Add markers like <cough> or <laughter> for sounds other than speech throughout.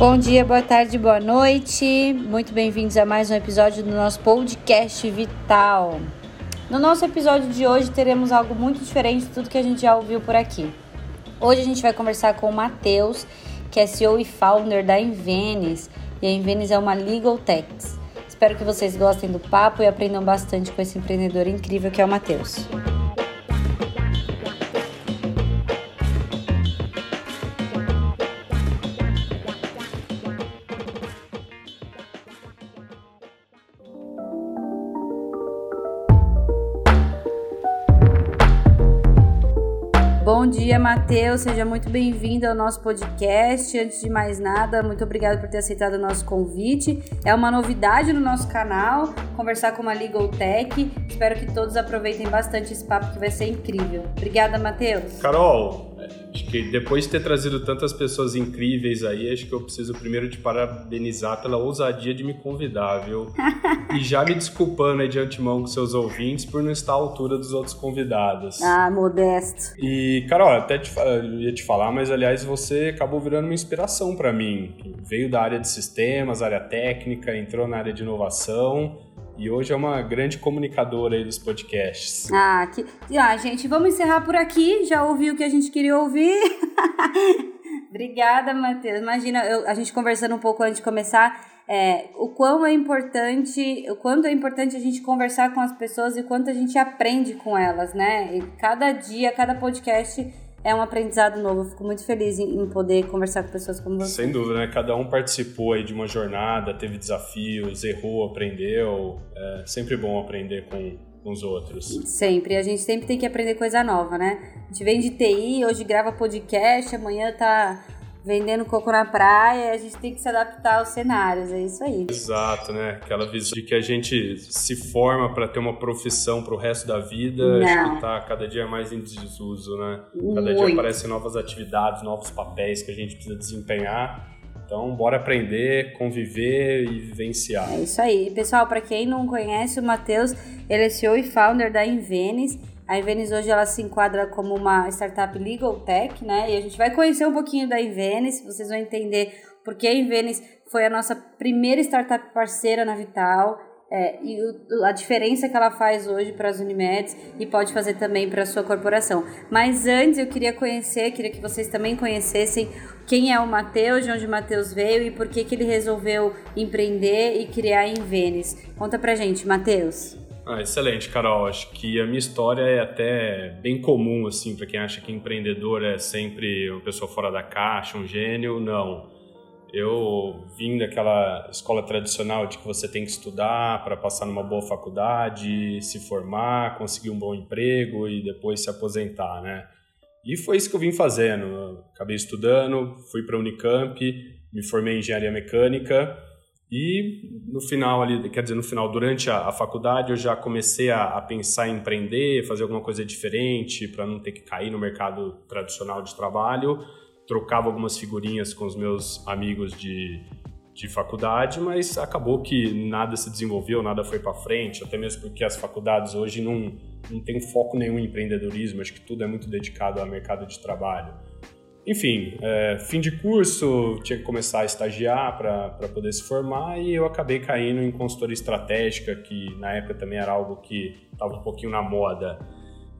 Bom dia, boa tarde, boa noite. Muito bem-vindos a mais um episódio do nosso podcast Vital. No nosso episódio de hoje teremos algo muito diferente de tudo que a gente já ouviu por aqui. Hoje a gente vai conversar com o Matheus, que é CEO e founder da Invenis. E a Invenis é uma legal tech. Espero que vocês gostem do papo e aprendam bastante com esse empreendedor incrível que é o Matheus. Matheus. Seja muito bem-vindo ao nosso podcast. Antes de mais nada, muito obrigado por ter aceitado o nosso convite. É uma novidade no nosso canal conversar com uma Legal Tech. Espero que todos aproveitem bastante esse papo que vai ser incrível. Obrigada, Matheus. Carol, Acho que depois de ter trazido tantas pessoas incríveis aí, acho que eu preciso primeiro te parabenizar pela ousadia de me convidar, viu? <laughs> e já me desculpando aí de antemão com seus ouvintes por não estar à altura dos outros convidados. Ah, modesto. E, Carol, até te, eu ia te falar, mas aliás, você acabou virando uma inspiração para mim. Veio da área de sistemas, área técnica, entrou na área de inovação e hoje é uma grande comunicadora aí dos podcasts. Ah, que... ah, gente, vamos encerrar por aqui. Já ouviu o que a gente queria ouvir? <laughs> Obrigada, Matheus. Imagina, eu, a gente conversando um pouco antes de começar, é, o quão é importante, o quanto é importante a gente conversar com as pessoas e quanto a gente aprende com elas, né? E cada dia, cada podcast é um aprendizado novo. Eu fico muito feliz em, em, poder conversar com pessoas como você. Sem dúvida, né? Cada um participou aí de uma jornada, teve desafios, errou, aprendeu. É sempre bom aprender com, com os outros. Sempre. A gente sempre tem que aprender coisa nova, né? A gente vem de TI, hoje grava podcast, amanhã tá vendendo coco na praia, a gente tem que se adaptar aos cenários, é isso aí. Exato, né? Aquela visão de que a gente se forma para ter uma profissão para o resto da vida, Não. acho que tá cada dia mais em desuso, né? Cada Muito. dia aparecem novas atividades, novos papéis que a gente precisa desempenhar. Então, bora aprender, conviver e vivenciar. É isso aí. Pessoal, para quem não conhece o Matheus, ele é CEO e founder da Invenis a Invenis hoje ela se enquadra como uma startup legal tech, né? E a gente vai conhecer um pouquinho da Invenis, vocês vão entender porque a Invenis foi a nossa primeira startup parceira na Vital. É, e o, a diferença que ela faz hoje para as Unimeds e pode fazer também para a sua corporação. Mas antes eu queria conhecer, queria que vocês também conhecessem quem é o Matheus, de onde o Matheus veio e por que, que ele resolveu empreender e criar a Invenis. Conta pra gente, Matheus. Ah, excelente, Carol. Acho que a minha história é até bem comum, assim, para quem acha que empreendedor é sempre uma pessoa fora da caixa, um gênio. Não. Eu vim daquela escola tradicional de que você tem que estudar para passar numa boa faculdade, se formar, conseguir um bom emprego e depois se aposentar, né? E foi isso que eu vim fazendo. Acabei estudando, fui para a Unicamp, me formei em engenharia mecânica e no final ali, quer dizer, no final, durante a, a faculdade, eu já comecei a, a, pensar em empreender, fazer alguma coisa diferente para não ter que cair no mercado tradicional de trabalho. Trocava algumas figurinhas com os meus amigos de, de faculdade, mas acabou que nada se desenvolveu, nada foi para frente, até mesmo porque as faculdades hoje não, não tem foco nenhum em empreendedorismo, acho que tudo é muito dedicado ao mercado de trabalho. Enfim, é, fim de curso, tinha que começar a estagiar para poder se formar e eu acabei caindo em consultoria estratégica, que na época também era algo que estava um pouquinho na moda.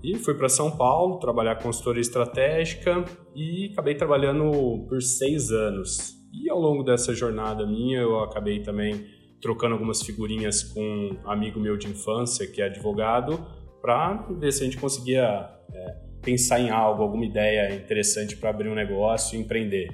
E fui para São Paulo trabalhar consultoria estratégica e acabei trabalhando por seis anos. E ao longo dessa jornada minha, eu acabei também trocando algumas figurinhas com um amigo meu de infância, que é advogado, para ver se a gente conseguia. É, pensar em algo, alguma ideia interessante para abrir um negócio e empreender.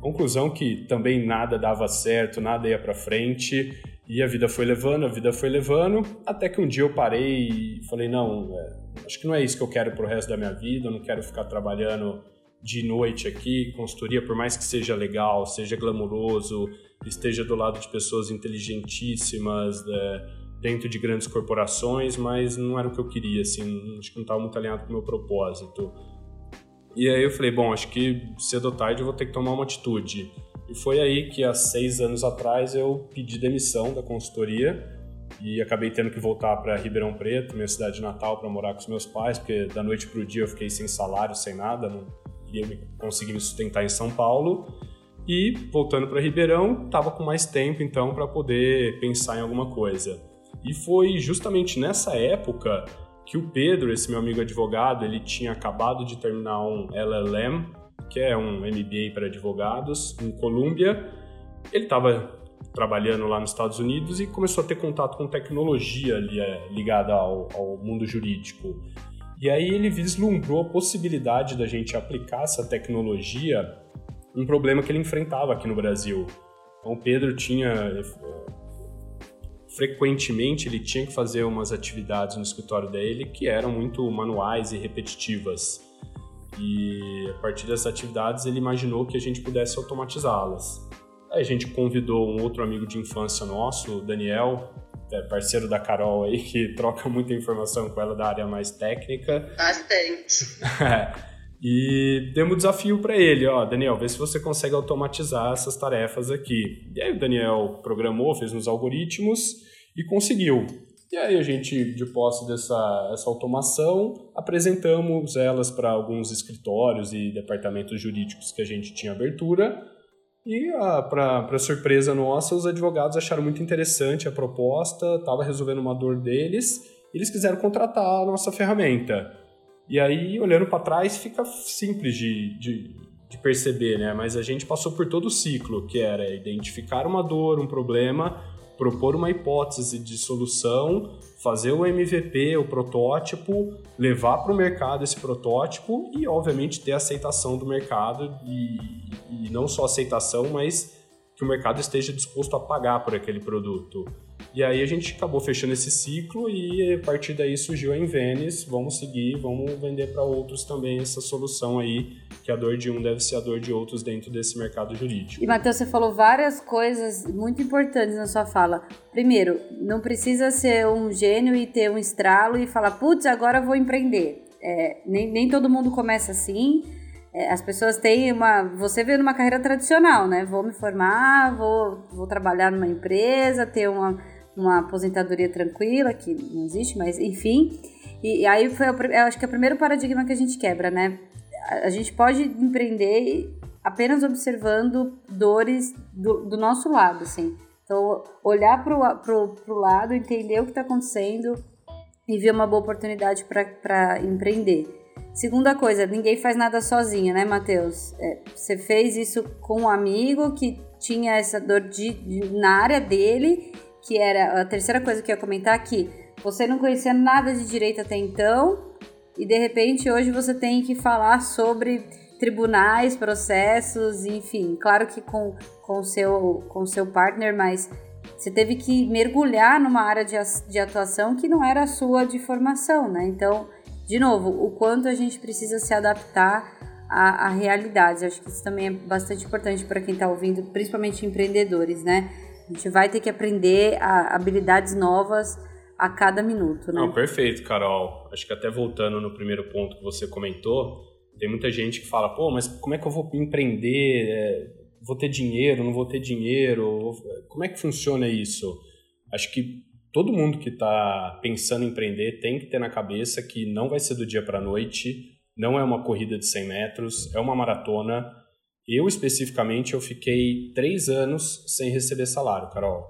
Conclusão que também nada dava certo, nada ia para frente e a vida foi levando, a vida foi levando, até que um dia eu parei e falei não, é, acho que não é isso que eu quero para o resto da minha vida, eu não quero ficar trabalhando de noite aqui, consultoria, por mais que seja legal, seja glamuroso, esteja do lado de pessoas inteligentíssimas, é, dentro de grandes corporações, mas não era o que eu queria, assim, acho que não estava muito alinhado com o meu propósito. E aí eu falei, bom, acho que cedo ou tarde eu vou ter que tomar uma atitude. E foi aí que há seis anos atrás eu pedi demissão da consultoria e acabei tendo que voltar para Ribeirão Preto, minha cidade natal, para morar com os meus pais, porque da noite para o dia eu fiquei sem salário, sem nada, não ia conseguir me sustentar em São Paulo. E voltando para Ribeirão, estava com mais tempo então para poder pensar em alguma coisa. E foi justamente nessa época que o Pedro, esse meu amigo advogado, ele tinha acabado de terminar um LLM, que é um MBA para advogados, em Colômbia. Ele estava trabalhando lá nos Estados Unidos e começou a ter contato com tecnologia é, ligada ao, ao mundo jurídico. E aí ele vislumbrou a possibilidade da gente aplicar essa tecnologia um problema que ele enfrentava aqui no Brasil. Então o Pedro tinha frequentemente ele tinha que fazer umas atividades no escritório dele que eram muito manuais e repetitivas. E a partir dessas atividades ele imaginou que a gente pudesse automatizá-las. Aí a gente convidou um outro amigo de infância nosso, o Daniel, é parceiro da Carol aí, <laughs> que troca muita informação com ela da área mais técnica. Bastante. <laughs> e demos um desafio para ele, ó, Daniel, vê se você consegue automatizar essas tarefas aqui. E aí o Daniel programou, fez uns algoritmos e conseguiu. E aí a gente, de posse dessa essa automação, apresentamos elas para alguns escritórios e departamentos jurídicos que a gente tinha abertura. E ah, para surpresa nossa, os advogados acharam muito interessante a proposta, estava resolvendo uma dor deles, e eles quiseram contratar a nossa ferramenta. E aí, olhando para trás, fica simples de, de, de perceber, né? Mas a gente passou por todo o ciclo, que era identificar uma dor, um problema, propor uma hipótese de solução, fazer o MVP, o protótipo, levar para o mercado esse protótipo e, obviamente, ter aceitação do mercado e, e não só aceitação, mas que o mercado esteja disposto a pagar por aquele produto. E aí a gente acabou fechando esse ciclo e a partir daí surgiu a Invenis, vamos seguir, vamos vender para outros também essa solução aí, que a dor de um deve ser a dor de outros dentro desse mercado jurídico. E Matheus, você falou várias coisas muito importantes na sua fala. Primeiro, não precisa ser um gênio e ter um estralo e falar, putz, agora vou empreender. É, nem, nem todo mundo começa assim. É, as pessoas têm uma. Você vê numa carreira tradicional, né? Vou me formar, vou, vou trabalhar numa empresa, ter uma uma aposentadoria tranquila, que não existe, mas enfim. E, e aí foi, eu acho que é o primeiro paradigma que a gente quebra, né? A, a gente pode empreender apenas observando dores do, do nosso lado, assim. Então, olhar para o lado, entender o que está acontecendo e ver uma boa oportunidade para empreender. Segunda coisa, ninguém faz nada sozinho, né, Matheus? É, você fez isso com um amigo que tinha essa dor de, de, na área dele que era a terceira coisa que eu ia comentar aqui. Você não conhecia nada de direito até então, e de repente hoje você tem que falar sobre tribunais, processos, enfim, claro que com com seu com seu partner, mas você teve que mergulhar numa área de, de atuação que não era a sua de formação, né? Então, de novo, o quanto a gente precisa se adaptar a, a realidades. Acho que isso também é bastante importante para quem está ouvindo, principalmente empreendedores, né? A gente vai ter que aprender habilidades novas a cada minuto, né? Não, perfeito, Carol. Acho que até voltando no primeiro ponto que você comentou, tem muita gente que fala, pô, mas como é que eu vou empreender? É, vou ter dinheiro, não vou ter dinheiro? Como é que funciona isso? Acho que todo mundo que está pensando em empreender tem que ter na cabeça que não vai ser do dia para a noite, não é uma corrida de 100 metros, é uma maratona eu, especificamente, eu fiquei três anos sem receber salário, Carol.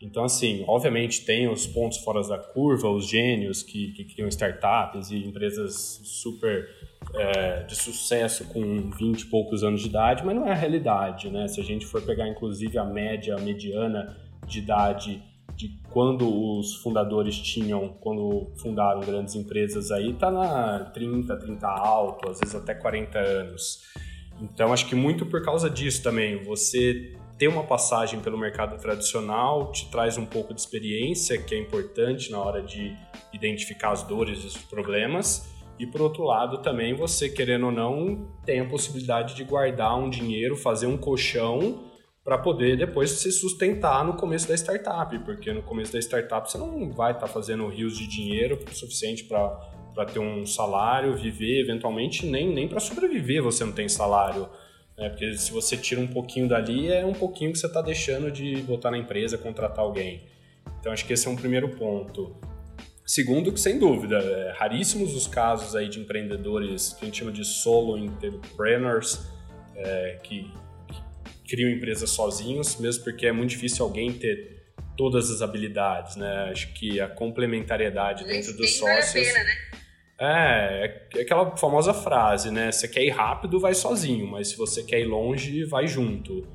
Então, assim, obviamente tem os pontos fora da curva, os gênios que, que criam startups e empresas super é, de sucesso com 20 e poucos anos de idade, mas não é a realidade, né? Se a gente for pegar, inclusive, a média, a mediana de idade de quando os fundadores tinham, quando fundaram grandes empresas aí, tá na 30, 30 alto, às vezes até 40 anos. Então, acho que muito por causa disso também, você ter uma passagem pelo mercado tradicional te traz um pouco de experiência, que é importante na hora de identificar as dores e os problemas. E por outro lado, também você, querendo ou não, tem a possibilidade de guardar um dinheiro, fazer um colchão para poder depois se sustentar no começo da startup, porque no começo da startup você não vai estar tá fazendo rios de dinheiro suficiente para ter um salário, viver, eventualmente nem, nem para sobreviver você não tem salário. Né? Porque se você tira um pouquinho dali, é um pouquinho que você está deixando de botar na empresa, contratar alguém. Então acho que esse é um primeiro ponto. Segundo, que sem dúvida, é raríssimos os casos aí de empreendedores que a gente chama de solo entrepreneurs, é, que criam empresas sozinhos, mesmo porque é muito difícil alguém ter todas as habilidades, né? Acho que a complementariedade dentro dos sócios. Vale a pena, né? É, é aquela famosa frase, né? Você quer ir rápido, vai sozinho, mas se você quer ir longe, vai junto.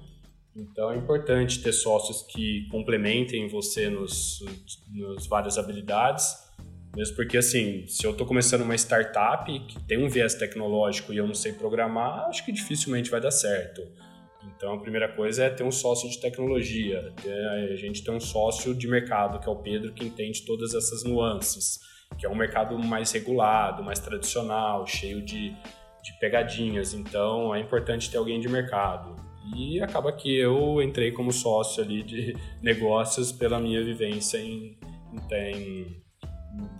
Então é importante ter sócios que complementem você nos, nos várias habilidades, mesmo porque assim, se eu estou começando uma startup que tem um viés tecnológico e eu não sei programar, acho que dificilmente vai dar certo. Então a primeira coisa é ter um sócio de tecnologia, a gente tem um sócio de mercado, que é o Pedro, que entende todas essas nuances, que é um mercado mais regulado, mais tradicional, cheio de, de pegadinhas. Então é importante ter alguém de mercado. E acaba que eu entrei como sócio ali de negócios pela minha vivência em, em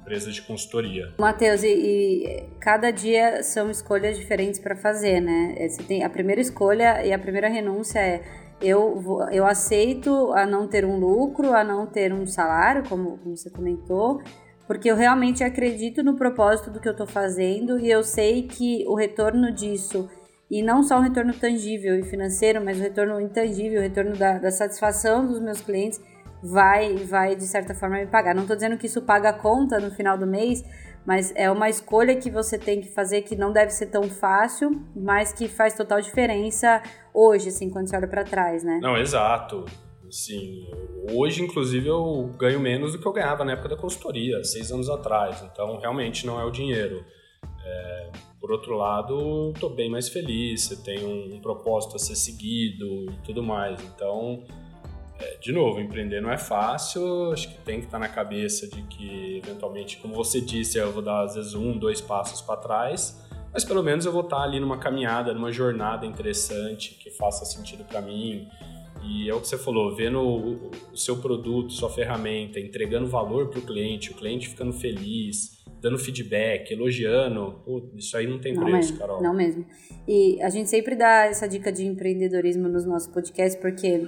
empresa de consultoria. Matheus, e, e, cada dia são escolhas diferentes para fazer, né? É, você tem a primeira escolha e a primeira renúncia é eu, vou, eu aceito a não ter um lucro, a não ter um salário, como, como você comentou, porque eu realmente acredito no propósito do que eu estou fazendo e eu sei que o retorno disso e não só o retorno tangível e financeiro, mas o retorno intangível, o retorno da, da satisfação dos meus clientes vai, vai de certa forma me pagar. Não estou dizendo que isso paga a conta no final do mês, mas é uma escolha que você tem que fazer que não deve ser tão fácil, mas que faz total diferença hoje, assim, quando você olha para trás, né? Não, exato. Sim, hoje, inclusive, eu ganho menos do que eu ganhava na época da consultoria, seis anos atrás. Então, realmente não é o dinheiro. É, por outro lado, estou bem mais feliz, você tem um, um, propósito a ser seguido e tudo mais. Então, é, de novo, empreender não é fácil, acho que tem que estar na cabeça de que, eventualmente, como você disse, eu vou dar às vezes um, dois passos para trás, mas pelo menos eu vou estar ali numa caminhada, numa jornada interessante que faça sentido para mim. E é o que você falou, vendo o, o seu produto, sua ferramenta, entregando valor para o cliente, o cliente ficando feliz, dando feedback, elogiando. Pô, isso aí não tem não preço, mesmo, Carol. Não mesmo. E a gente sempre dá essa dica de empreendedorismo nos nossos podcasts, porque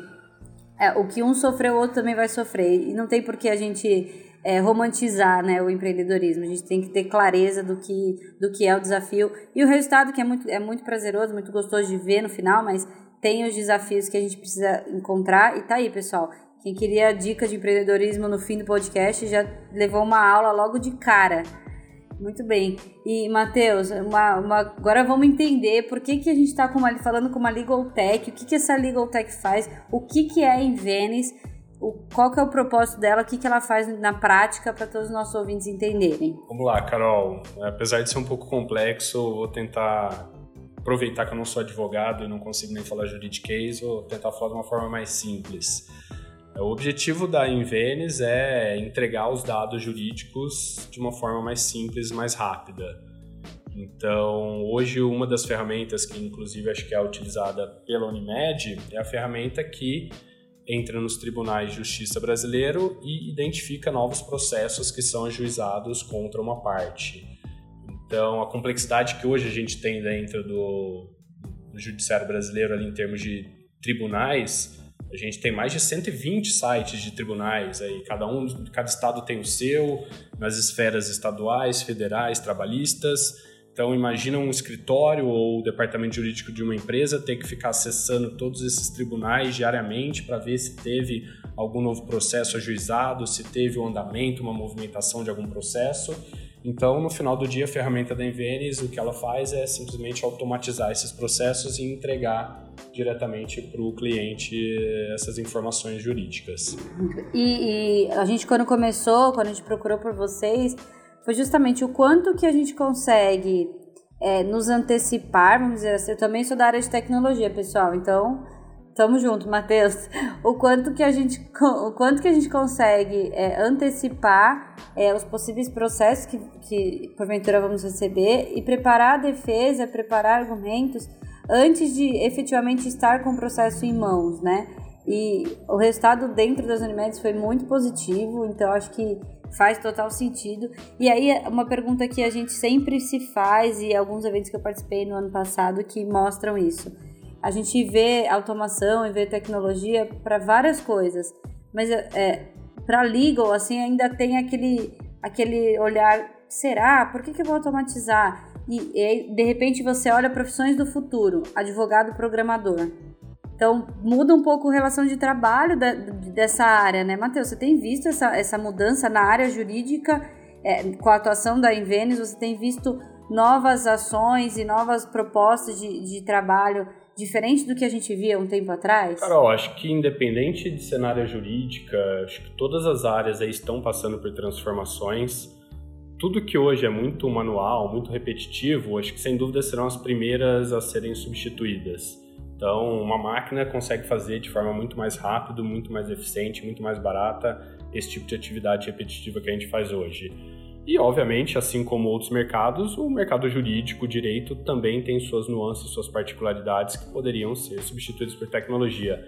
é, o que um sofreu, o outro também vai sofrer. E não tem por que a gente é, romantizar né, o empreendedorismo. A gente tem que ter clareza do que, do que é o desafio. E o resultado, que é muito, é muito prazeroso, muito gostoso de ver no final, mas tem os desafios que a gente precisa encontrar. E tá aí, pessoal. Quem queria dicas de empreendedorismo no fim do podcast já levou uma aula logo de cara. Muito bem. E, Matheus, uma, uma, agora vamos entender por que, que a gente está falando com uma Legal Tech, o que, que essa Legal Tech faz, o que, que é a Invenis, o, qual que é o propósito dela, o que, que ela faz na prática para todos os nossos ouvintes entenderem. Vamos lá, Carol. Apesar de ser um pouco complexo, vou tentar aproveitar que eu não sou advogado e não consigo nem falar juridiquês, vou tentar falar de uma forma mais simples. O objetivo da Invenis é entregar os dados jurídicos de uma forma mais simples, mais rápida. Então, hoje uma das ferramentas que inclusive acho que é utilizada pela Unimed é a ferramenta que entra nos tribunais de justiça brasileiro e identifica novos processos que são ajuizados contra uma parte. Então, a complexidade que hoje a gente tem dentro do, do judiciário brasileiro ali em termos de tribunais a gente tem mais de 120 sites de tribunais aí, cada um, cada estado tem o seu, nas esferas estaduais, federais, trabalhistas. Então imagina um escritório ou o departamento jurídico de uma empresa ter que ficar acessando todos esses tribunais diariamente para ver se teve algum novo processo ajuizado, se teve um andamento, uma movimentação de algum processo. Então, no final do dia, a ferramenta da Invenis, o que ela faz é simplesmente automatizar esses processos e entregar diretamente para o cliente essas informações jurídicas. E, e, a gente, quando começou, quando a gente procurou por vocês, foi justamente o quanto que a gente consegue é, nos antecipar, vamos dizer assim. Eu também sou da área de tecnologia, pessoal, então Tamo junto, Matheus. O quanto que a gente, o quanto que a gente consegue é, antecipar é, os possíveis processos que, que porventura vamos receber e preparar a defesa, preparar argumentos antes de efetivamente estar com o processo em mãos, né? E o resultado dentro das Unimedes foi muito positivo, então acho que faz total sentido. E aí, uma pergunta que a gente sempre se faz, e alguns eventos que eu participei no ano passado que mostram isso a gente vê automação e vê tecnologia para várias coisas, mas é, é para legal assim ainda tem aquele aquele olhar, será? Por que, que eu vou automatizar? E, e de repente você olha profissões do futuro, advogado programador. Então, muda um pouco a relação de trabalho da, dessa área, né, Matheus? Você tem visto essa, essa mudança na área jurídica é, com a atuação da Invenes? Você tem visto novas ações e novas propostas de, de trabalho diferente do que a gente via um tempo atrás? Carol, acho que independente de cenário jurídica, acho que todas as áreas aí estão passando por transformações. Tudo que hoje é muito manual, muito repetitivo, acho que sem dúvida serão as primeiras a serem substituídas. Então, uma máquina consegue fazer de forma muito mais rápida, muito mais eficiente, muito mais barata esse tipo de atividade repetitiva que a gente faz hoje. E, obviamente, assim como outros mercados, o mercado jurídico, o direito, também tem suas nuances, suas particularidades que poderiam ser substituídas por tecnologia.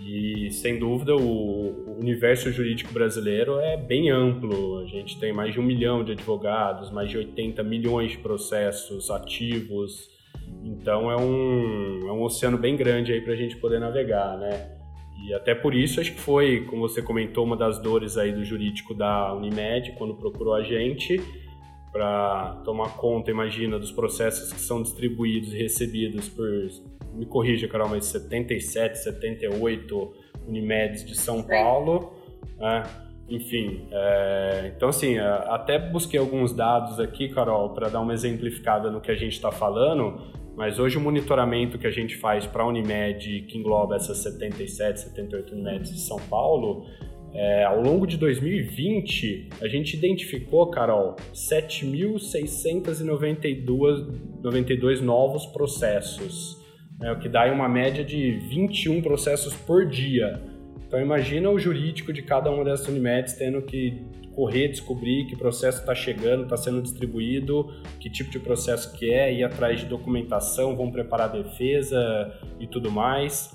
E, sem dúvida, o universo jurídico brasileiro é bem amplo. A gente tem mais de um milhão de advogados, mais de 80 milhões de processos ativos. Então, é um, é um oceano bem grande aí para a gente poder navegar, né? E até por isso, acho que foi, como você comentou, uma das dores aí do jurídico da Unimed, quando procurou a gente para tomar conta, imagina, dos processos que são distribuídos e recebidos por, me corrija, Carol, mas 77, 78 Unimeds de São Paulo, né? Enfim, é, então assim, até busquei alguns dados aqui, Carol, para dar uma exemplificada no que a gente está falando, mas hoje o monitoramento que a gente faz para a Unimed, que engloba essas 77, 78 Unimeds de São Paulo, é, ao longo de 2020, a gente identificou, Carol, 7.692 novos processos, né, o que dá uma média de 21 processos por dia. Então imagina o jurídico de cada uma dessas Unimeds tendo que correr, descobrir que processo está chegando, está sendo distribuído, que tipo de processo que é, ir atrás de documentação, vão preparar a defesa e tudo mais.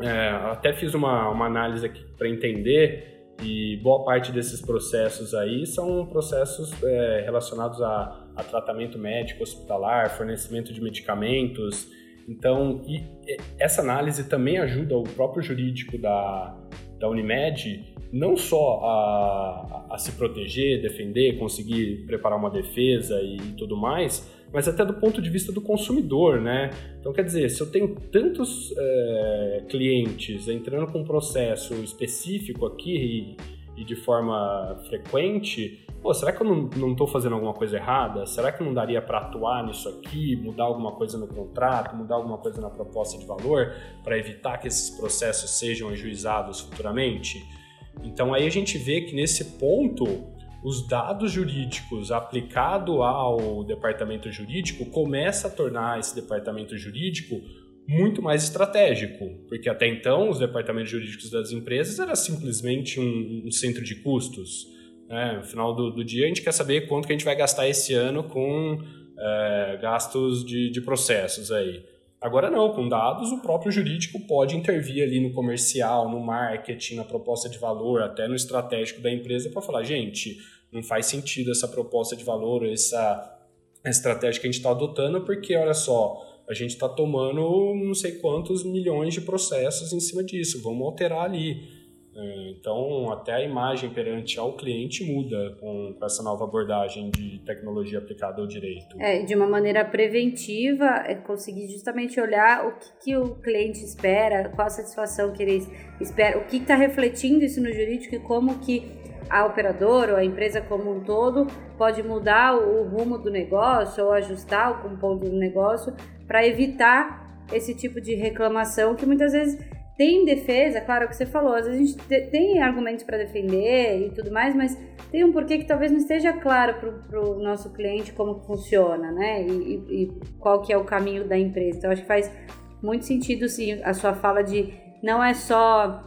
É, até fiz uma, uma análise aqui para entender e boa parte desses processos aí são processos é, relacionados a, a, tratamento médico hospitalar, fornecimento de medicamentos. Então, essa análise também ajuda o próprio jurídico da, da Unimed não só a, a, se proteger, defender, conseguir preparar uma defesa e tudo mais, mas até do ponto de vista do consumidor, né? Então, quer dizer, se eu tenho tantos é, clientes entrando com um processo específico aqui e, e de forma frequente, pô, será que eu não estou fazendo alguma coisa errada? Será que não daria para atuar nisso aqui, mudar alguma coisa no contrato, mudar alguma coisa na proposta de valor para evitar que esses processos sejam ajuizados futuramente? Então aí a gente vê que nesse ponto os dados jurídicos aplicado ao departamento jurídico começa a tornar esse departamento jurídico muito mais estratégico, porque até então os departamentos jurídicos das empresas era simplesmente um, um centro de custos. Né? No final do, do, dia a gente quer saber quanto que a gente vai gastar esse ano com é, gastos de, de processos aí. Agora não, com dados o próprio jurídico pode intervir ali no comercial, no marketing, na proposta de valor, até no estratégico da empresa para falar, gente, não faz sentido essa proposta de valor, essa estratégia que a gente está adotando, porque olha só, a gente está tomando não sei quantos milhões de processos em cima disso, vamos alterar ali. É, então, até a imagem perante ao cliente muda com, essa nova abordagem de tecnologia aplicada ao direito. É, de uma maneira preventiva, é conseguir justamente olhar o que, que o cliente espera, qual a satisfação que ele espera, o que está refletindo isso no jurídico e como que a operadora ou a empresa como um todo pode mudar o rumo do negócio ou ajustar o compondo do negócio para evitar esse tipo de reclamação que muitas vezes tem defesa, claro que você falou, às vezes a gente tem argumentos para defender e tudo mais, mas tem um porquê que talvez não esteja claro para o nosso cliente como funciona, né? E, e, e, qual que é o caminho da empresa. Então, acho que faz muito sentido, sim, a sua fala de não é só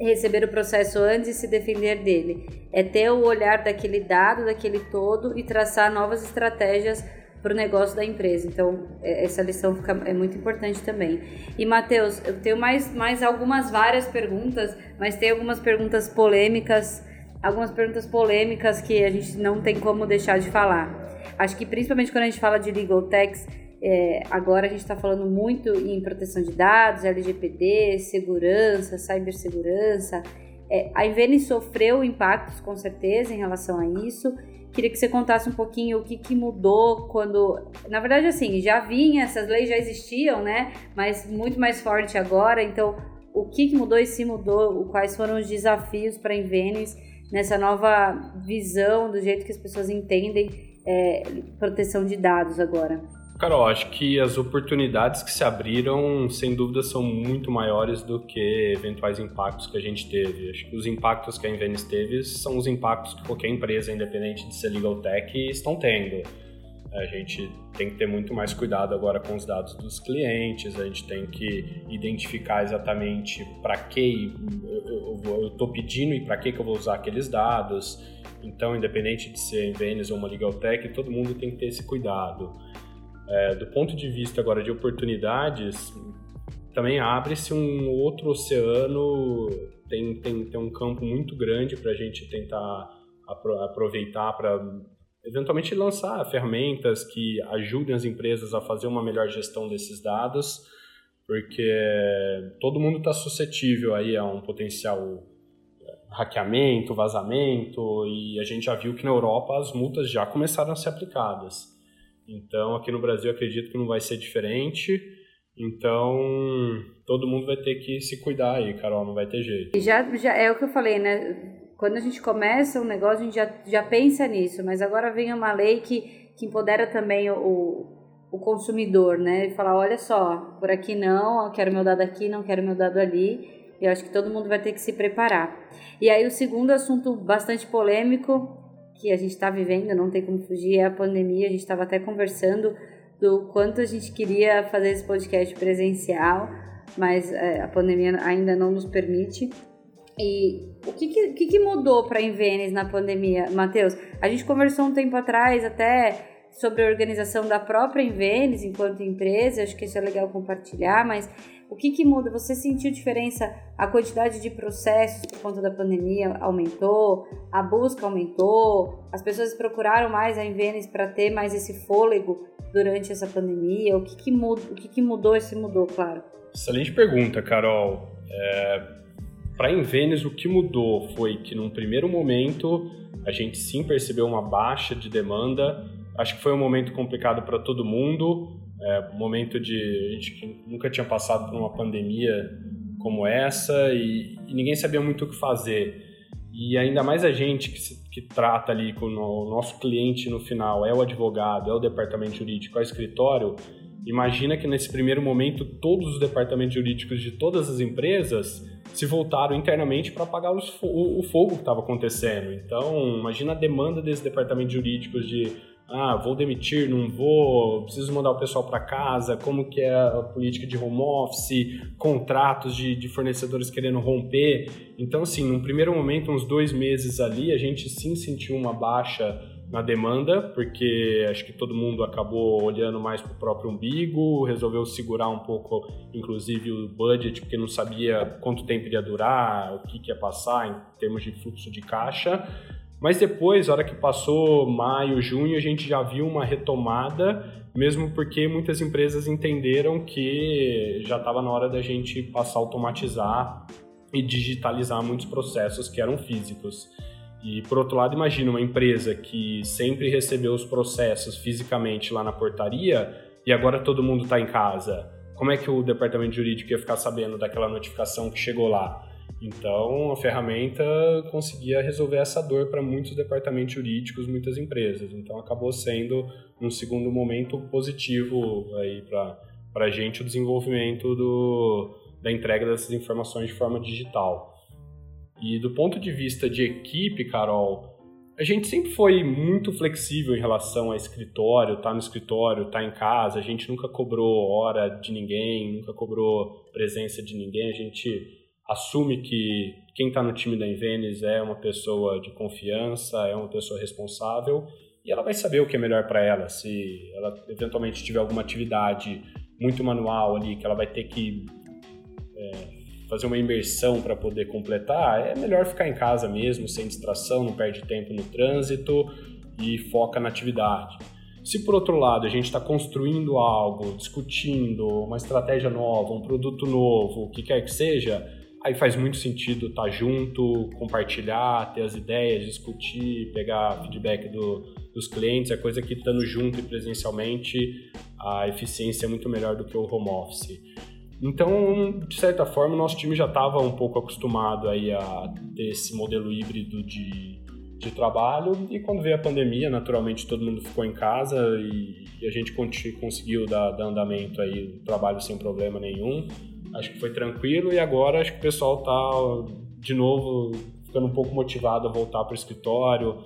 receber o processo antes e se defender dele. É ter o olhar daquele dado, daquele todo e traçar novas estratégias para o negócio da empresa. Então, é, essa lição fica, é muito importante também. E, Matheus, eu tenho mais, mais algumas várias perguntas, mas tem algumas perguntas polêmicas, algumas perguntas polêmicas que a gente não tem como deixar de falar. Acho que principalmente quando a gente fala de legal techs, é, agora a gente está falando muito em proteção de dados, LGPD, segurança, cibersegurança. É, a Invene sofreu impactos, com certeza, em relação a isso. Queria que você contasse um pouquinho o que, que mudou quando. Na verdade, assim, já vinha, essas leis já existiam, né? Mas muito mais forte agora. Então, o que, que mudou e se mudou? Quais foram os desafios para a Invenes nessa nova visão, do jeito que as pessoas entendem é, proteção de dados agora? Carol, acho que as oportunidades que se abriram, sem dúvida, são muito maiores do que eventuais impactos que a gente teve. Acho que os impactos que a Invenis teve são os impactos que qualquer empresa, independente de ser legal tech, estão tendo. A gente tem que ter muito mais cuidado agora com os dados dos clientes, a gente tem que identificar exatamente para que eu estou pedindo e para que, que eu vou usar aqueles dados. Então, independente de ser Invenis ou uma legal tech, todo mundo tem que ter esse cuidado. É, do ponto de vista agora de oportunidades, também abre-se um outro oceano, tem, tem, tem um campo muito grande para a gente tentar aproveitar para eventualmente lançar ferramentas que ajudem as empresas a fazer uma melhor gestão desses dados, porque todo mundo está suscetível aí a um potencial hackeamento, vazamento, e a gente já viu que na Europa as multas já começaram a ser aplicadas. Então, aqui no Brasil, acredito que não vai ser diferente. Então, todo mundo vai ter que se cuidar aí, Carol, não vai ter jeito. Já, já é o que eu falei, né? Quando a gente começa um negócio, a gente já, já pensa nisso, mas agora vem uma lei que, que empodera também o, o consumidor, né? E falar, olha só, por aqui não, eu quero meu dado aqui, não quero meu dado ali. Eu acho que todo mundo vai ter que se preparar. E aí o segundo assunto bastante polêmico que a gente está vivendo, não tem como fugir, é a pandemia. A gente estava até conversando do quanto a gente queria fazer esse podcast presencial, mas é, a pandemia ainda não nos permite. E o que, que, que mudou para a Invenes na pandemia, Matheus? A gente conversou um tempo atrás até sobre a organização da própria Invenes enquanto empresa, acho que isso é legal compartilhar, mas o que, que muda? Você sentiu diferença? A quantidade de processos por conta da pandemia aumentou? A busca aumentou? As pessoas procuraram mais a Invenes para ter mais esse fôlego durante essa pandemia? O que, que, muda, o que, que mudou e se mudou, claro? Excelente pergunta, Carol. É, para a Invenes, o que mudou foi que, num primeiro momento, a gente sim percebeu uma baixa de demanda. Acho que foi um momento complicado para todo mundo é, momento de a gente nunca tinha passado por uma pandemia como essa e, e, ninguém sabia muito o que fazer. E ainda mais a gente que, se, que trata ali com o nosso cliente no final, é o advogado, é o departamento jurídico, é o escritório. Imagina que nesse primeiro momento todos os departamentos jurídicos de todas as empresas se voltaram internamente para apagar os, o, o fogo que estava acontecendo. Então, imagina a demanda desses departamentos jurídicos de ah, vou demitir, não vou, preciso mandar o pessoal para casa, como que é a política de home office, contratos de, de, fornecedores querendo romper. Então, assim, num primeiro momento, uns dois meses ali, a gente sim sentiu uma baixa na demanda, porque acho que todo mundo acabou olhando mais para o próprio umbigo, resolveu segurar um pouco, inclusive, o budget, porque não sabia quanto tempo ia durar, o que, que ia passar em termos de fluxo de caixa. Mas depois, a hora que passou maio, junho, a gente já viu uma retomada, mesmo porque muitas empresas entenderam que já estava na hora da gente passar a automatizar e digitalizar muitos processos que eram físicos. E por outro lado, imagina uma empresa que sempre recebeu os processos fisicamente lá na portaria e agora todo mundo está em casa. Como é que o departamento jurídico ia ficar sabendo daquela notificação que chegou lá? Então, a ferramenta conseguia resolver essa dor para muitos departamentos jurídicos, muitas empresas. Então, acabou sendo, num segundo momento, positivo aí para a gente o desenvolvimento do, da entrega dessas informações de forma digital. E do ponto de vista de equipe, Carol, a gente sempre foi muito flexível em relação a escritório, tá no escritório, tá em casa, a gente nunca cobrou hora de ninguém, nunca cobrou presença de ninguém, a gente assume que quem está no time da Invenis é uma pessoa de confiança, é uma pessoa responsável e ela vai saber o que é melhor para ela. Se ela eventualmente tiver alguma atividade muito manual ali que ela vai ter que é, fazer uma imersão para poder completar, é melhor ficar em casa mesmo, sem distração, não perde tempo no trânsito e foca na atividade. Se por outro lado a gente está construindo algo, discutindo uma estratégia nova, um produto novo, o que quer que seja, Aí faz muito sentido estar tá junto, compartilhar, ter as ideias, discutir, pegar feedback do, dos clientes, é coisa que estando junto e presencialmente a eficiência é muito melhor do que o home office. Então, de certa forma, o nosso time já estava um pouco acostumado aí a ter esse modelo híbrido de, de trabalho e quando veio a pandemia, naturalmente todo mundo ficou em casa e, e a gente conseguiu dar, dar andamento aí, trabalho sem problema nenhum acho que foi tranquilo e agora acho que o pessoal está de novo ficando um pouco motivado a voltar para o escritório.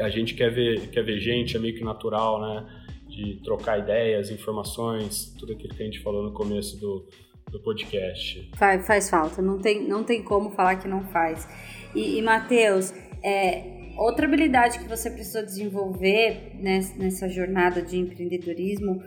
A gente quer ver, quer ver gente, é meio que natural, né? De trocar ideias, informações, tudo aquilo que a gente falou no começo do, do podcast. Faz, faz falta, não tem, não tem como falar que não faz. E, e Matheus, é, outra habilidade que você precisou desenvolver nessa jornada de empreendedorismo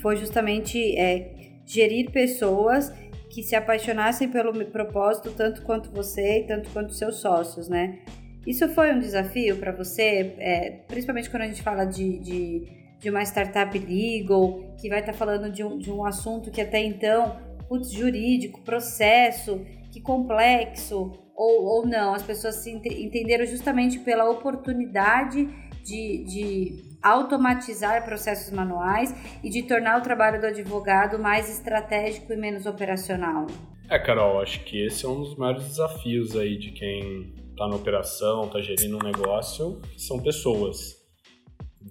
foi justamente é, gerir pessoas que se apaixonassem pelo propósito tanto quanto você e tanto quanto seus sócios, né? Isso foi um desafio para você, é, principalmente quando a gente fala de, de, de, uma startup legal, que vai estar tá falando de um, de um assunto que até então, putz, jurídico, processo, que complexo, ou, ou não, as pessoas se entenderam justamente pela oportunidade de, de automatizar processos manuais e de tornar o trabalho do advogado mais estratégico e menos operacional? É, Carol, acho que esse é um dos maiores desafios aí de quem está na operação, está gerindo um negócio, são pessoas.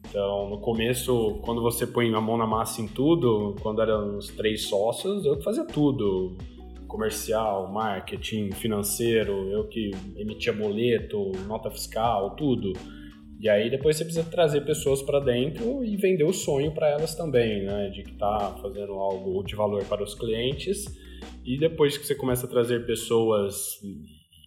Então, no começo, quando você põe a mão na massa em tudo, quando eram os três sócios, eu que fazia tudo. Comercial, marketing, financeiro, eu que emitia boleto, nota fiscal, tudo. E aí depois você precisa trazer pessoas para dentro e vender o sonho para elas também, né? De que tá fazendo algo de valor para os clientes. E depois que você começa a trazer pessoas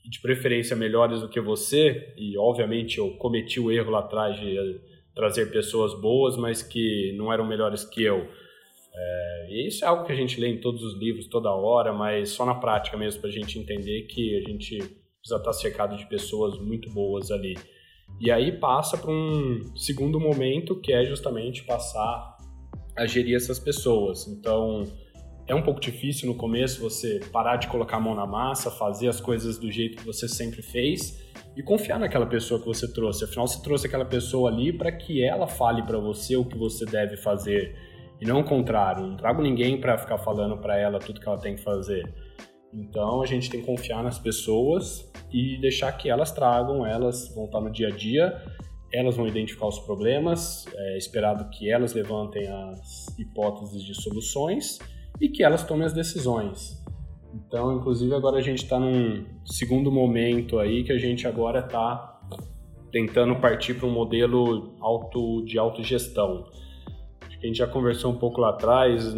de preferência melhores do que você, e obviamente eu cometi o erro lá atrás de eh, trazer pessoas boas, mas que não eram melhores que eu. É, e isso é algo que a gente lê em todos os livros, toda hora, mas só na prática mesmo para a gente entender que a gente precisa estar cercado de pessoas muito boas ali. E aí passa para um segundo momento que é justamente passar a gerir essas pessoas. Então é um pouco difícil no começo você parar de colocar a mão na massa, fazer as coisas do jeito que você sempre fez e confiar naquela pessoa que você trouxe. Afinal, você trouxe aquela pessoa ali para que ela fale para você o que você deve fazer e não o contrário. Não trago ninguém para ficar falando para ela tudo que ela tem que fazer. Então a gente tem que confiar nas pessoas e deixar que elas tragam, elas vão estar no dia a dia, elas vão identificar os problemas, é esperado que elas levantem as hipóteses de soluções e que elas tomem as decisões. Então, inclusive, agora a gente está num segundo momento aí que a gente agora está tentando partir para um modelo auto, de autogestão. A gente já conversou um pouco lá atrás,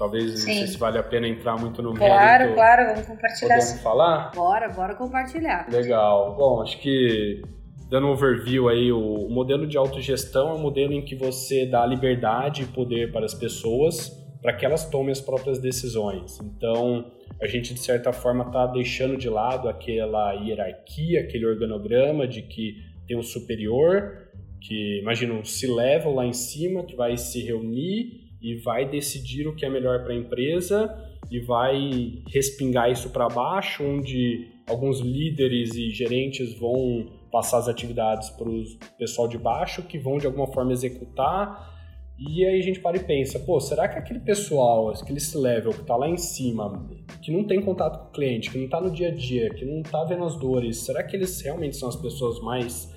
Talvez Sim. não sei se vale a pena entrar muito no claro, mérito. Claro, claro, vamos compartilhar. Podemos falar? Bora, bora compartilhar. Legal. Bom, acho que dando um overview aí, o modelo de autogestão é um modelo em que você dá liberdade e poder para as pessoas para que elas tomem as próprias decisões. Então, a gente de certa forma está deixando de lado aquela hierarquia, aquele organograma de que tem um superior, que imagina um C-level lá em cima que vai se reunir e vai decidir o que é melhor para a empresa e vai respingar isso para baixo, onde alguns líderes e gerentes vão passar as atividades para o pessoal de baixo, que vão de alguma forma executar. E aí a gente para e pensa, pô, será que aquele pessoal, aquele level que está lá em cima, que não tem contato com o cliente, que não está no dia a dia, que não está vendo as dores, será que eles realmente são as pessoas mais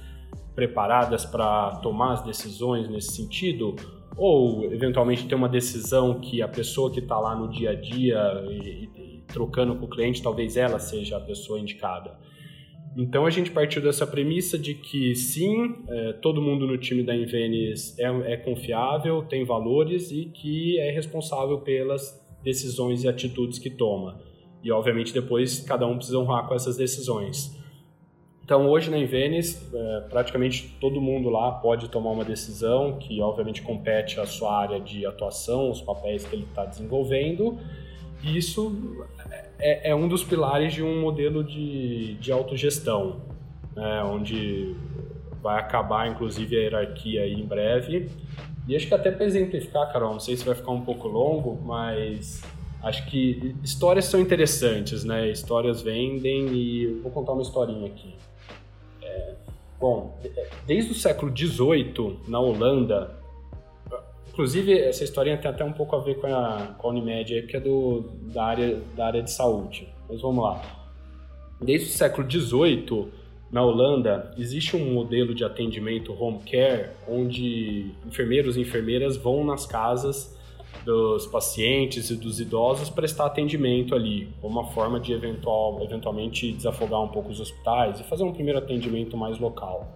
preparadas para tomar as decisões nesse sentido? ou eventualmente ter uma decisão que a pessoa que está lá no dia a dia e, e, trocando com o cliente, talvez ela seja a pessoa indicada. Então a gente partiu dessa premissa de que sim, é, todo mundo no time da Invenis é, é confiável, tem valores e que é responsável pelas decisões e atitudes que toma. E obviamente depois cada um precisa honrar com essas decisões. Então, hoje na Invenis, é, praticamente todo mundo lá pode tomar uma decisão que, obviamente, compete à sua área de atuação, os papéis que ele está desenvolvendo. E isso é, é, um dos pilares de um modelo de, de autogestão, né, onde vai acabar, inclusive, a hierarquia aí em breve. E acho que até para exemplificar, Carol, não sei se vai ficar um pouco longo, mas Acho que histórias são interessantes, né? Histórias vendem e vou contar uma historinha aqui. Bom, desde o século XVIII, na Holanda, inclusive essa historinha tem até um pouco a ver com a, com a Unimed, porque é do, da, área, da área de saúde. Mas vamos lá. Desde o século XVIII, na Holanda, existe um modelo de atendimento home care, onde enfermeiros e enfermeiras vão nas casas dos pacientes e dos idosos prestar atendimento ali, uma forma de eventual, eventualmente desafogar um pouco os hospitais e fazer um primeiro atendimento mais local.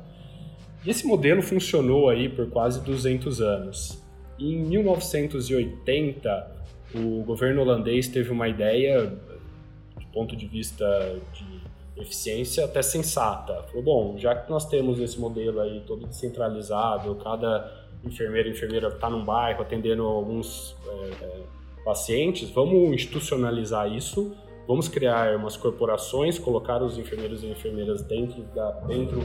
E esse modelo funcionou aí por quase 200 anos. E em 1980, o governo holandês teve uma ideia, do ponto de vista de eficiência, até sensata. Falou, bom, já que nós temos esse modelo aí todo descentralizado, cada enfermeiro e enfermeira está num bairro atendendo alguns é, é, pacientes, vamos institucionalizar isso, vamos criar umas corporações, colocar os enfermeiros e enfermeiras dentro, da, dentro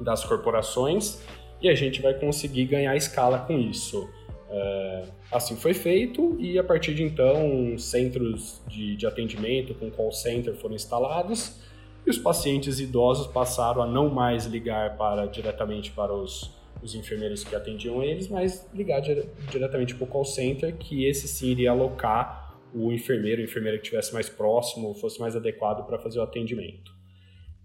das corporações e a gente vai conseguir ganhar escala com isso. É, assim foi feito e a partir de então centros de, de atendimento com call center foram instalados e os pacientes idosos passaram a não mais ligar para diretamente para os os enfermeiros que atendiam eles, mas ligar dire diretamente para o call center, que esse sim iria alocar o enfermeiro, a enfermeira que estivesse mais próximo, fosse mais adequado para fazer o atendimento.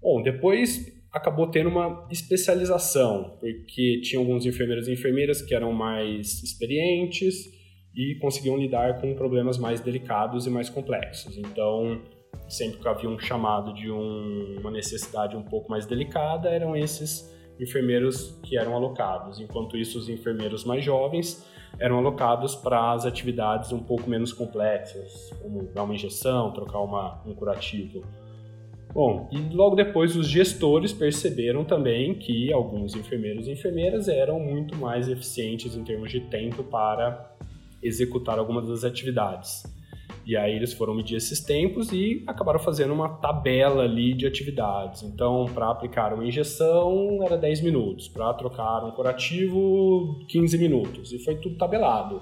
Bom, depois acabou tendo uma especialização, porque tinha alguns enfermeiros e enfermeiras que eram mais experientes e conseguiam lidar com problemas mais delicados e mais complexos. Então, sempre que havia um chamado de um, uma necessidade um pouco mais delicada, eram esses enfermeiros que eram alocados. Enquanto isso, os enfermeiros mais jovens eram alocados para as atividades um pouco menos complexas, como dar uma injeção, trocar uma, um curativo. Bom, e logo depois os gestores perceberam também que alguns enfermeiros e enfermeiras eram muito mais eficientes em termos de tempo para executar algumas das atividades. E aí eles foram medir esses tempos e acabaram fazendo uma tabela ali de atividades. Então, para aplicar uma injeção era 10 minutos, para trocar um curativo 15 minutos, e foi tudo tabelado.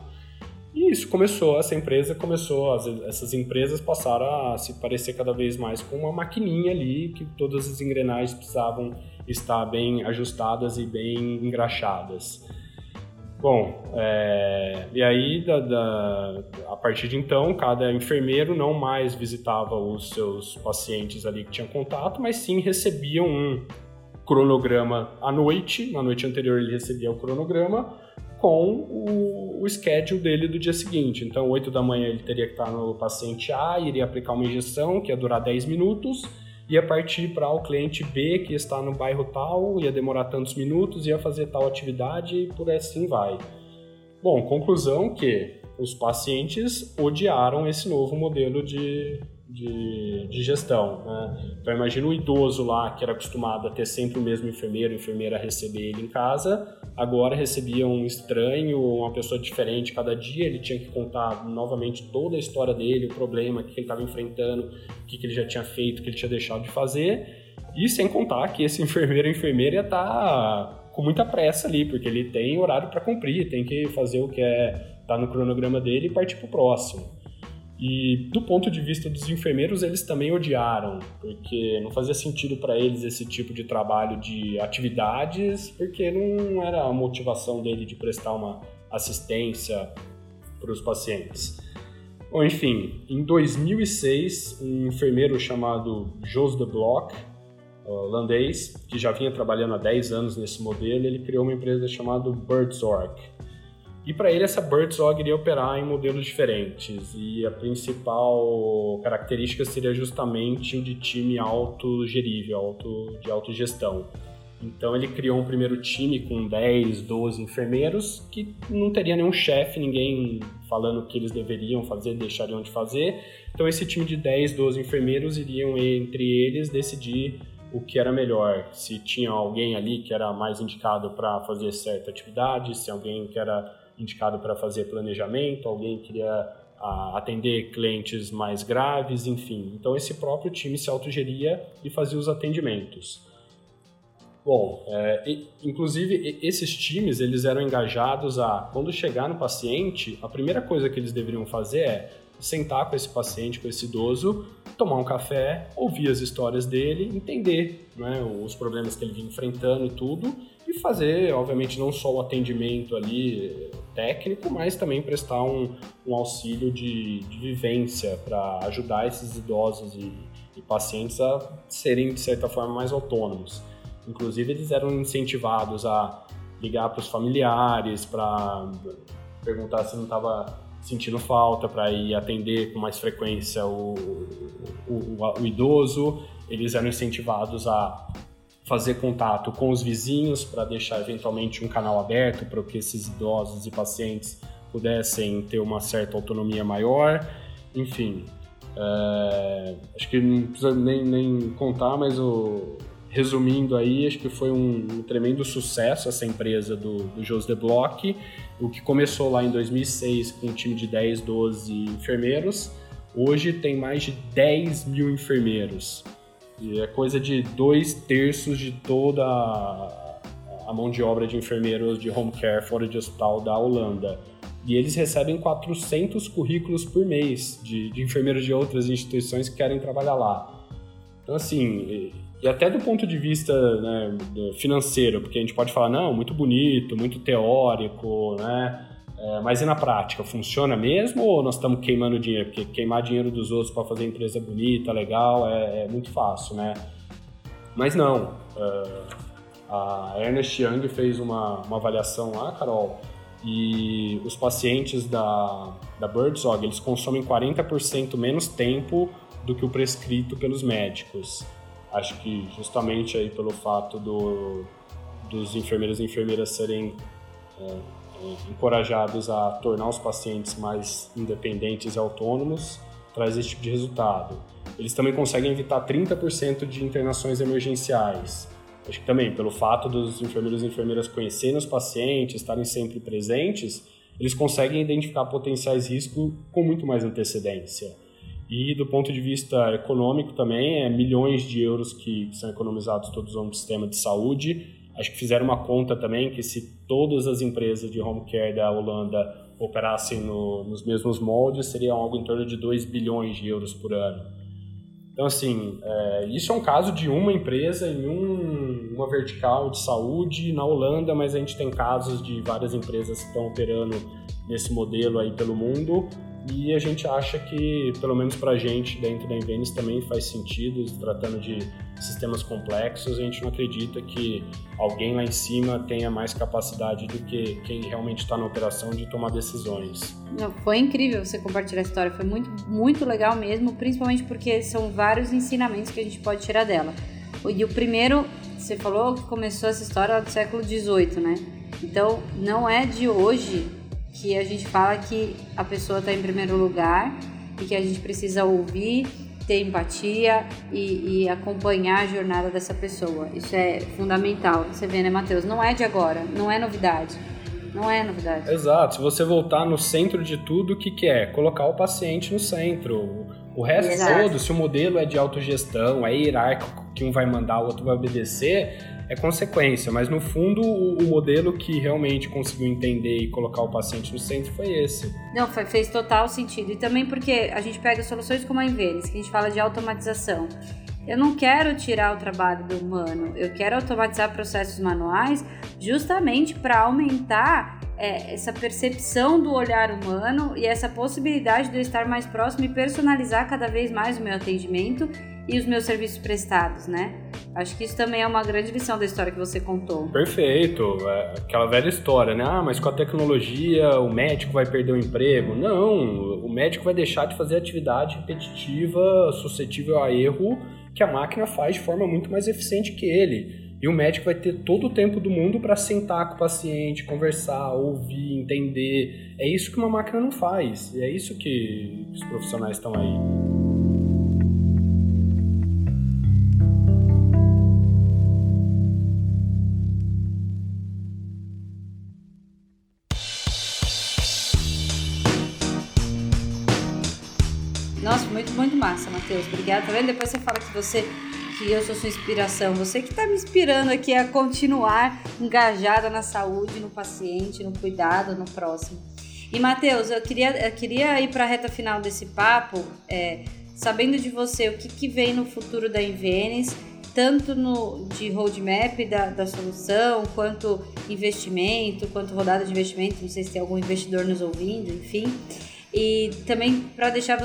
E isso começou, essa empresa começou, essas empresas passaram a se parecer cada vez mais com uma maquininha ali, que todas as engrenagens precisavam estar bem ajustadas e bem engraxadas. Bom, é, e aí da, da, a partir de então, cada enfermeiro não mais visitava os seus pacientes ali que tinham contato, mas sim recebiam um cronograma à noite. Na noite anterior ele recebia o cronograma com o, o schedule dele do dia seguinte. Então, 8 da manhã ele teria que estar no paciente A, iria aplicar uma injeção que ia durar 10 minutos ia partir para o cliente B que está no bairro tal, ia demorar tantos minutos, ia fazer tal atividade e por assim vai. Bom, conclusão que os pacientes odiaram esse novo modelo de, de, de gestão. Né? Então imagina um idoso lá que era acostumado a ter sempre o mesmo enfermeiro, enfermeira receber ele em casa, agora recebia um estranho, uma pessoa diferente cada dia, ele tinha que contar novamente toda a história dele, o problema, o que ele estava enfrentando, o que ele já tinha feito, o que ele tinha deixado de fazer, e sem contar que esse <laughs> enfermeiro ou enfermeira ia estar tá com muita pressa ali, porque ele tem horário para cumprir, tem que fazer o que é tá no cronograma dele e partir para o próximo. E do ponto de vista dos enfermeiros, eles também odiaram, porque não fazia sentido para eles esse tipo de trabalho de atividades, porque não era a motivação dele de prestar uma assistência para os pacientes. Bom, enfim, em 2006, um enfermeiro chamado Jos de Bloch, holandês, que já vinha trabalhando há 10 anos nesse modelo, ele criou uma empresa chamada Birdsorg e para ele, essa Birdsog iria operar em modelos diferentes. E a principal característica seria justamente o de time autogerível, auto, de autogestão. Então ele criou um primeiro time com 10, 12 enfermeiros que não teria nenhum chefe, ninguém falando o que eles deveriam fazer, deixariam de fazer. Então esse time de 10, 12 enfermeiros iriam entre eles decidir o que era melhor, se tinha alguém ali que era mais indicado para fazer certa atividade, se alguém que era indicado para fazer planejamento, alguém queria a, atender clientes mais graves, enfim. Então esse próprio time se autogeria e fazia os atendimentos. Bom, é, e, inclusive esses times eles eram engajados a quando chegar no paciente, a primeira coisa que eles deveriam fazer é sentar com esse paciente, com esse idoso, tomar um café, ouvir as histórias dele, entender né, os problemas que ele vinha enfrentando e tudo, fazer, obviamente, não só o atendimento ali técnico, mas também prestar um, um auxílio de, de vivência para ajudar esses idosos e, e pacientes a serem, de certa forma, mais autônomos. Inclusive, eles eram incentivados a ligar para os familiares, para perguntar se não estava sentindo falta, para ir atender com mais frequência o, o, o, o, idoso. Eles eram incentivados a fazer contato com os vizinhos para deixar eventualmente um canal aberto para que esses idosos e pacientes pudessem ter uma certa autonomia maior. Enfim, é, acho que não precisa nem, nem contar, mas o, resumindo aí, acho que foi um, um tremendo sucesso essa empresa do, do Jos de Bloch, o que começou lá em 2006 com um time de 10, 12 enfermeiros, hoje tem mais de 10 mil enfermeiros. E é coisa de dois terços de toda a mão de obra de enfermeiros de home care fora de hospital da Holanda. E eles recebem 400 currículos por mês de, de enfermeiros de outras instituições que querem trabalhar lá. Então, assim, e até do ponto de vista né, financeiro, porque a gente pode falar, não, muito bonito, muito teórico, né? É, mas e na prática, funciona mesmo ou nós estamos queimando dinheiro? Porque queimar dinheiro dos outros para fazer empresa bonita, legal, é, é, muito fácil, né? Mas não. É, a Ernest Young fez uma, uma avaliação lá, Carol, e os pacientes da, da Birdsog, eles consomem 40% menos tempo do que o prescrito pelos médicos. Acho que justamente aí pelo fato do, dos enfermeiros e enfermeiras serem é, encorajados a tornar os pacientes mais independentes e autônomos, traz esse tipo de resultado. Eles também conseguem evitar 30% de internações emergenciais. Acho que também, pelo fato dos enfermeiros e enfermeiras conhecerem os pacientes, estarem sempre presentes, eles conseguem identificar potenciais riscos com muito mais antecedência. E do ponto de vista econômico também, é milhões de euros que, são economizados todos no sistema de saúde. Acho que fizeram uma conta também que se todas as empresas de home care da Holanda operassem no, nos mesmos moldes, seria algo em torno de 2 bilhões de euros por ano. Então, assim, é, isso é um caso de uma empresa em um, uma vertical de saúde na Holanda, mas a gente tem casos de várias empresas que estão operando nesse modelo aí pelo mundo. E a gente acha que, pelo menos para a gente dentro da Invenis, também faz sentido, tratando de sistemas complexos, a gente não acredita que alguém lá em cima tenha mais capacidade do que quem realmente está na operação de tomar decisões. Não, foi incrível você compartilhar a história, foi muito, muito legal mesmo, principalmente porque são vários ensinamentos que a gente pode tirar dela. E o primeiro, você falou que começou essa história do século XVIII, né? Então, não é de hoje que a gente fala que a pessoa está em primeiro lugar e que a gente precisa ouvir, ter empatia e, e, acompanhar a jornada dessa pessoa. Isso é fundamental. Você vê, né, Matheus? Não é de agora, não é novidade. Não é novidade. Exato. Se você voltar no centro de tudo, o que, que é? Colocar o paciente no centro. O resto Exato. todo, se o modelo é de autogestão, é hierárquico, que um vai mandar, o outro vai obedecer, é consequência, mas no fundo o, o, modelo que realmente conseguiu entender e colocar o paciente no centro foi esse. Não, foi, fez total sentido. E também porque a gente pega soluções como a Invenis, que a gente fala de automatização. Eu não quero tirar o trabalho do humano, eu quero automatizar processos manuais justamente para aumentar é, essa percepção do olhar humano e essa possibilidade de eu estar mais próximo e personalizar cada vez mais o meu atendimento e os meus serviços prestados, né? Acho que isso também é uma grande lição da história que você contou. Perfeito. É aquela velha história, né? Ah, mas com a tecnologia o médico vai perder o emprego. Não, o médico vai deixar de fazer atividade repetitiva, suscetível a erro, que a máquina faz de forma muito mais eficiente que ele. E o médico vai ter todo o tempo do mundo para sentar com o paciente, conversar, ouvir, entender. É isso que uma máquina não faz. E é isso que os profissionais estão aí. Matheus. Obrigada. Tá vendo? Depois você fala que você que eu sou sua inspiração. Você que está me inspirando aqui a continuar engajada na saúde, no paciente, no cuidado, no próximo. E, Matheus, eu queria, eu queria ir para a reta final desse papo, é, sabendo de você o que, que vem no futuro da Invenes, tanto no, de roadmap da, da solução, quanto investimento, quanto rodada de investimento, não sei se tem algum investidor nos ouvindo, enfim. E também para deixar,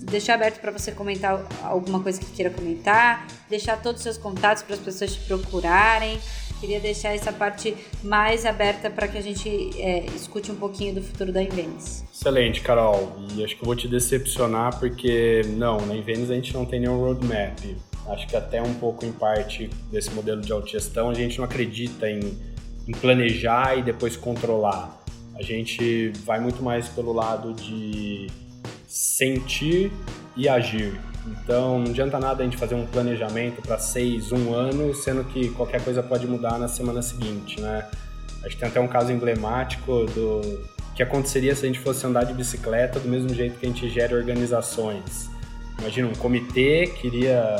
deixar aberto para você comentar alguma coisa que queira comentar, deixar todos os seus contatos para as pessoas te procurarem. Queria deixar essa parte mais aberta para que a gente é, escute um pouquinho do futuro da Invenis. Excelente, Carol. E acho que eu vou te decepcionar porque, não, na Invenis a gente não tem nenhum roadmap. Acho que até um pouco em parte desse modelo de autogestão a gente não acredita em, em planejar e depois controlar a gente vai muito mais pelo lado de sentir e agir. Então, não adianta nada a gente fazer um planejamento para seis, um ano, sendo que qualquer coisa pode mudar na semana seguinte, né? Acho que tem até um caso emblemático do que aconteceria se a gente fosse andar de bicicleta do mesmo jeito que a gente gera organizações. Imagina um comitê queria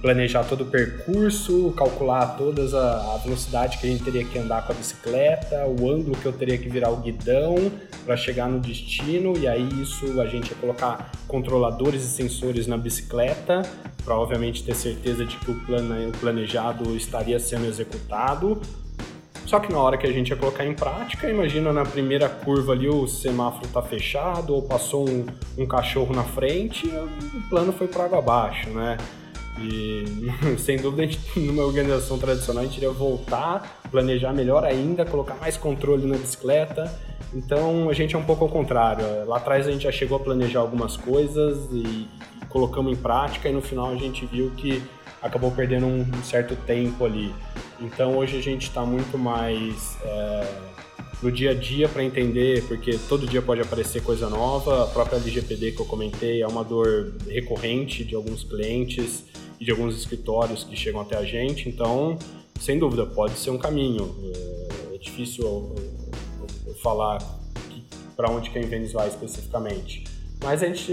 planejar todo o percurso, calcular todas a, velocidade que a gente teria que andar com a bicicleta, o ângulo que eu teria que virar o guidão para chegar no destino, e aí isso a gente ia colocar controladores e sensores na bicicleta para obviamente ter certeza de que o, plane, o planejado estaria sendo executado. Só que na hora que a gente ia colocar em prática, imagina na primeira curva ali o semáforo tá fechado ou passou um, um cachorro na frente, o plano foi para água abaixo, né? E <laughs> sem dúvida, gente, numa organização tradicional, a gente iria voltar, planejar melhor ainda, colocar mais controle na bicicleta. Então a gente é um pouco ao contrário. Lá atrás a gente já chegou a planejar algumas coisas e, colocamos em prática, e no final a gente viu que acabou perdendo um, um certo tempo ali. Então hoje a gente está muito mais é, no dia a dia para entender, porque todo dia pode aparecer coisa nova. A própria LGPD que eu comentei é uma dor recorrente de alguns clientes e de alguns escritórios que chegam até a gente. Então, sem dúvida, pode ser um caminho. É, é difícil eu, eu, eu falar para onde que a Invenis vai especificamente. Mas a gente,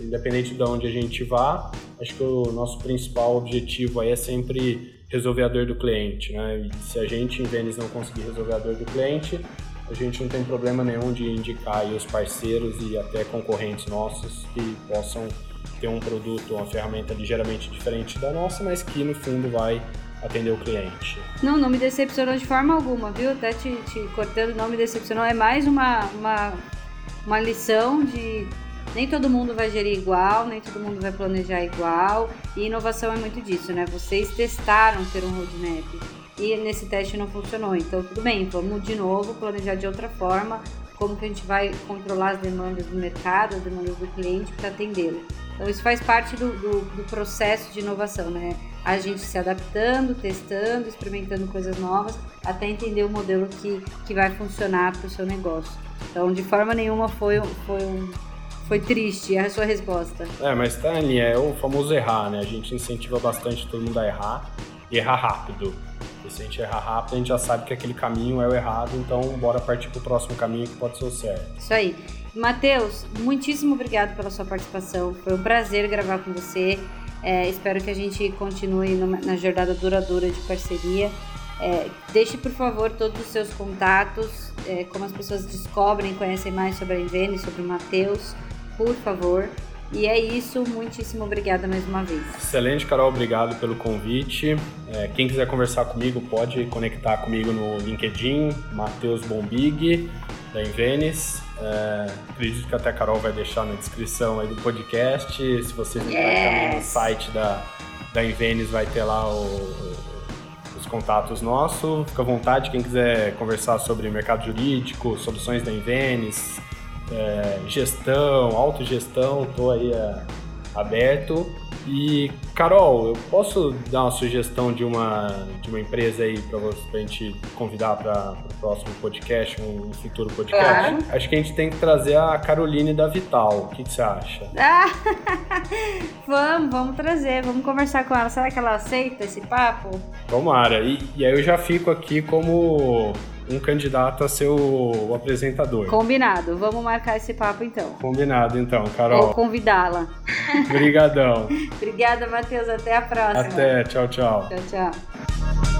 independente de onde a gente vá, acho que o nosso principal objetivo aí é sempre resolver a dor do cliente, né? E se a gente, em Vênice, não conseguir resolver a dor do cliente, a gente não tem problema nenhum de indicar os parceiros e até concorrentes nossos que possam ter um produto, uma ferramenta ligeiramente diferente da nossa, mas que no fundo vai atender o cliente. Não, não me decepcionou de forma alguma, viu? Até te, te cortando, não me decepcionou. É mais uma, uma, uma lição de nem todo mundo vai gerir igual, nem todo mundo vai planejar igual. E inovação é muito disso, né? Vocês testaram ter um roadmap e nesse teste não funcionou. Então, tudo bem, vamos de novo planejar de outra forma. Como que a gente vai controlar as demandas do mercado, as demandas do cliente para atendê-lo. Então, isso faz parte do, do, do processo de inovação, né? A gente se adaptando, testando, experimentando coisas novas, até entender o modelo que, que vai funcionar para o seu negócio. Então, de forma nenhuma foi, foi um, foi triste a sua resposta. É, mas tá ali, é o famoso errar, né? A gente incentiva bastante todo mundo a errar e errar rápido. E se a gente errar rápido, a gente já sabe que aquele caminho é o errado, então bora partir pro próximo caminho que pode ser o certo. Isso aí. Matheus, muitíssimo obrigado pela sua participação. Foi um prazer gravar com você. É, espero que a gente continue na jornada duradoura de parceria. É, deixe, por favor, todos os seus contatos, é, como as pessoas descobrem, conhecem mais sobre a Invene, sobre o Matheus por favor. E é isso, muitíssimo obrigada mais uma vez. Excelente, Carol, obrigado pelo convite. É, quem quiser conversar comigo pode conectar comigo no LinkedIn, Matheus Bombig, da Invenis. É, acredito que até a Carol vai deixar na descrição aí do podcast. Se vocês entrarem yes. também no site da, da Invenis, vai ter lá o, os contatos nossos. Fica à vontade, quem quiser conversar sobre mercado jurídico, soluções da Invenis, é, gestão, autogestão, estou aí é, aberto. E, Carol, eu posso dar uma sugestão de uma, de uma empresa aí para a gente convidar para o próximo podcast, um futuro podcast? Claro. Acho que a gente tem que trazer a Caroline da Vital. O que, que você acha? Ah, <laughs> vamos, vamos trazer, vamos conversar com ela. Será que ela aceita esse papo? Tomara. E, e aí eu já fico aqui como um candidato a ser o, apresentador. Combinado. Vamos marcar esse papo então. Combinado então, Carol. Vou convidá-la. Obrigadão. <laughs> Obrigada, Matheus. Até a próxima. Até. Tchau, tchau. Tchau, tchau.